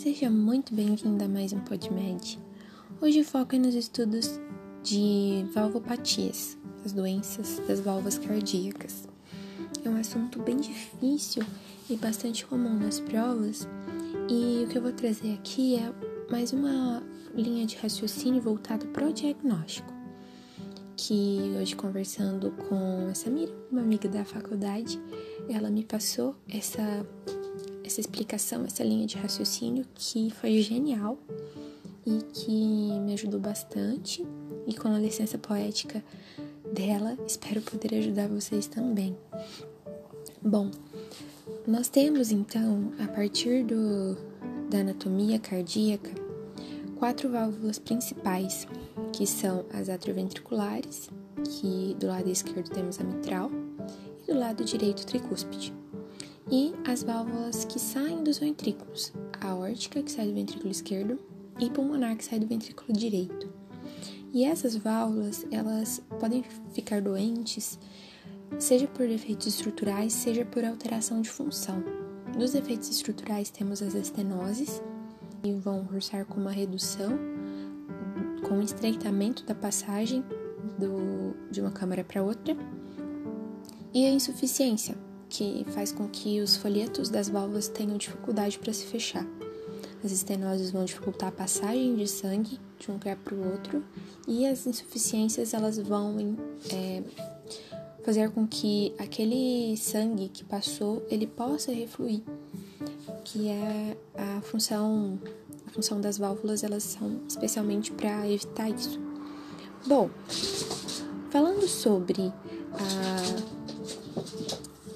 Seja muito bem-vindo a mais um PodMed. Hoje o foco é nos estudos de valvopatias, as doenças das válvulas cardíacas. É um assunto bem difícil e bastante comum nas provas, e o que eu vou trazer aqui é mais uma linha de raciocínio voltada para o diagnóstico. Que hoje, conversando com a Samira, uma amiga da faculdade, ela me passou essa essa explicação, essa linha de raciocínio que foi genial e que me ajudou bastante. E com a licença poética dela, espero poder ajudar vocês também. Bom, nós temos então, a partir do, da anatomia cardíaca, quatro válvulas principais, que são as atrioventriculares, que do lado esquerdo temos a mitral, e do lado direito tricúspide e as válvulas que saem dos ventrículos, a aórtica que sai do ventrículo esquerdo e pulmonar que sai do ventrículo direito. E essas válvulas, elas podem ficar doentes, seja por defeitos estruturais, seja por alteração de função. Nos defeitos estruturais temos as estenoses, que vão cursar com uma redução, com estreitamento da passagem do, de uma câmara para outra, e a insuficiência, que faz com que os folhetos das válvulas tenham dificuldade para se fechar. As estenoses vão dificultar a passagem de sangue de um lugar para o outro e as insuficiências elas vão é, fazer com que aquele sangue que passou ele possa refluir, que é a função a função das válvulas elas são especialmente para evitar isso. Bom, falando sobre a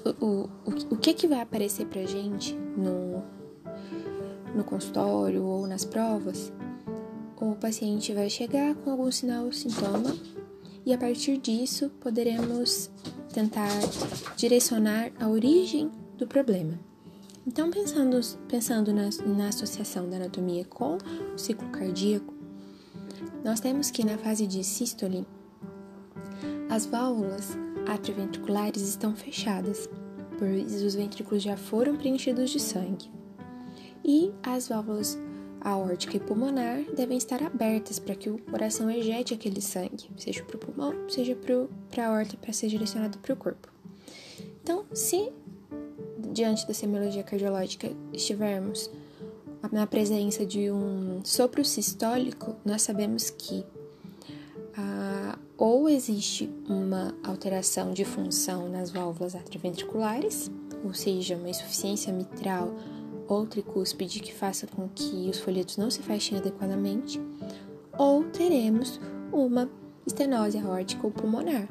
o, o, o que que vai aparecer pra gente no, no consultório ou nas provas, o paciente vai chegar com algum sinal ou sintoma e a partir disso poderemos tentar direcionar a origem do problema. Então, pensando, pensando na, na associação da anatomia com o ciclo cardíaco, nós temos que na fase de sístole, as válvulas atrioventriculares estão fechadas, pois os ventrículos já foram preenchidos de sangue. E as válvulas aórtica e pulmonar devem estar abertas para que o coração ejete aquele sangue, seja para o pulmão, seja para a aorta, para ser direcionado para o corpo. Então, se diante da semiologia cardiológica estivermos na presença de um sopro sistólico, nós sabemos que ou existe uma alteração de função nas válvulas atrioventriculares, ou seja, uma insuficiência mitral ou tricúspide que faça com que os folhetos não se fechem adequadamente, ou teremos uma estenose aórtica ou pulmonar,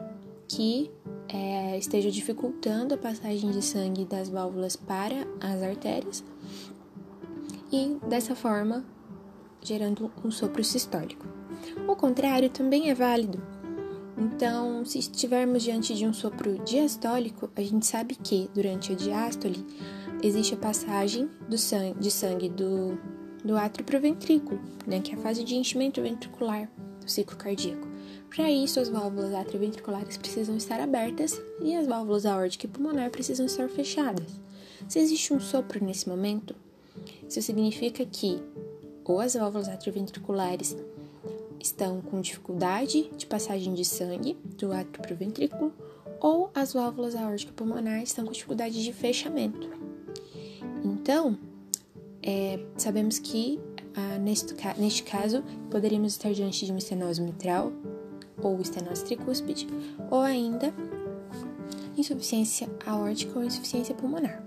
que é, esteja dificultando a passagem de sangue das válvulas para as artérias e dessa forma gerando um sopro sistólico. O contrário também é válido. Então, se estivermos diante de um sopro diastólico, a gente sabe que durante a diástole existe a passagem do sangue, de sangue do, do átrio para o ventrículo, né, que é a fase de enchimento ventricular do ciclo cardíaco. Para isso, as válvulas atrioventriculares precisam estar abertas e as válvulas aórtica e pulmonar precisam estar fechadas. Se existe um sopro nesse momento, isso significa que ou as válvulas atrioventriculares estão com dificuldade de passagem de sangue do átrio para o ventrículo ou as válvulas aórtica pulmonar estão com dificuldade de fechamento. Então, é, sabemos que ah, neste, neste caso poderíamos estar diante de uma estenose mitral ou estenose tricúspide ou ainda insuficiência aórtica ou insuficiência pulmonar.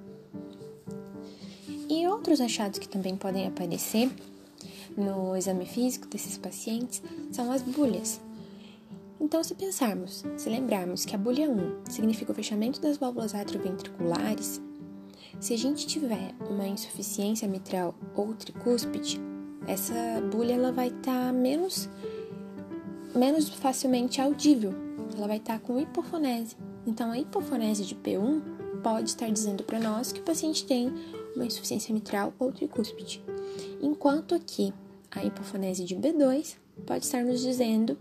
E outros achados que também podem aparecer no exame físico desses pacientes são as bolhas. Então, se pensarmos, se lembrarmos que a bolha 1 significa o fechamento das válvulas atrioventriculares, se a gente tiver uma insuficiência mitral ou tricúspide, essa bolha ela vai estar tá menos, menos facilmente audível, ela vai estar tá com hipofonese. Então, a hipofonese de P1 pode estar dizendo para nós que o paciente tem uma insuficiência mitral ou tricúspide. Enquanto aqui a hipofonese de B2 pode estar nos dizendo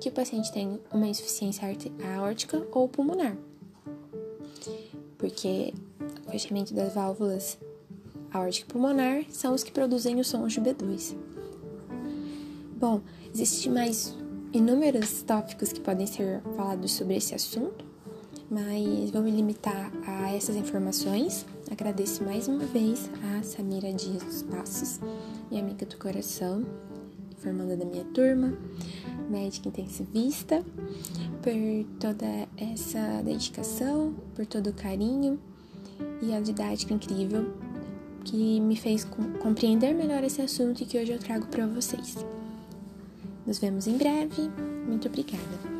que o paciente tem uma insuficiência aórtica ou pulmonar, porque o fechamento das válvulas aórtica pulmonar são os que produzem os sons de B2. Bom, existem mais inúmeros tópicos que podem ser falados sobre esse assunto, mas vou me limitar a essas informações. Agradeço mais uma vez a Samira Dias dos Passos, minha amiga do coração, formanda da minha turma, médica intensivista, por toda essa dedicação, por todo o carinho e a didática incrível que me fez compreender melhor esse assunto e que hoje eu trago para vocês. Nos vemos em breve. Muito obrigada.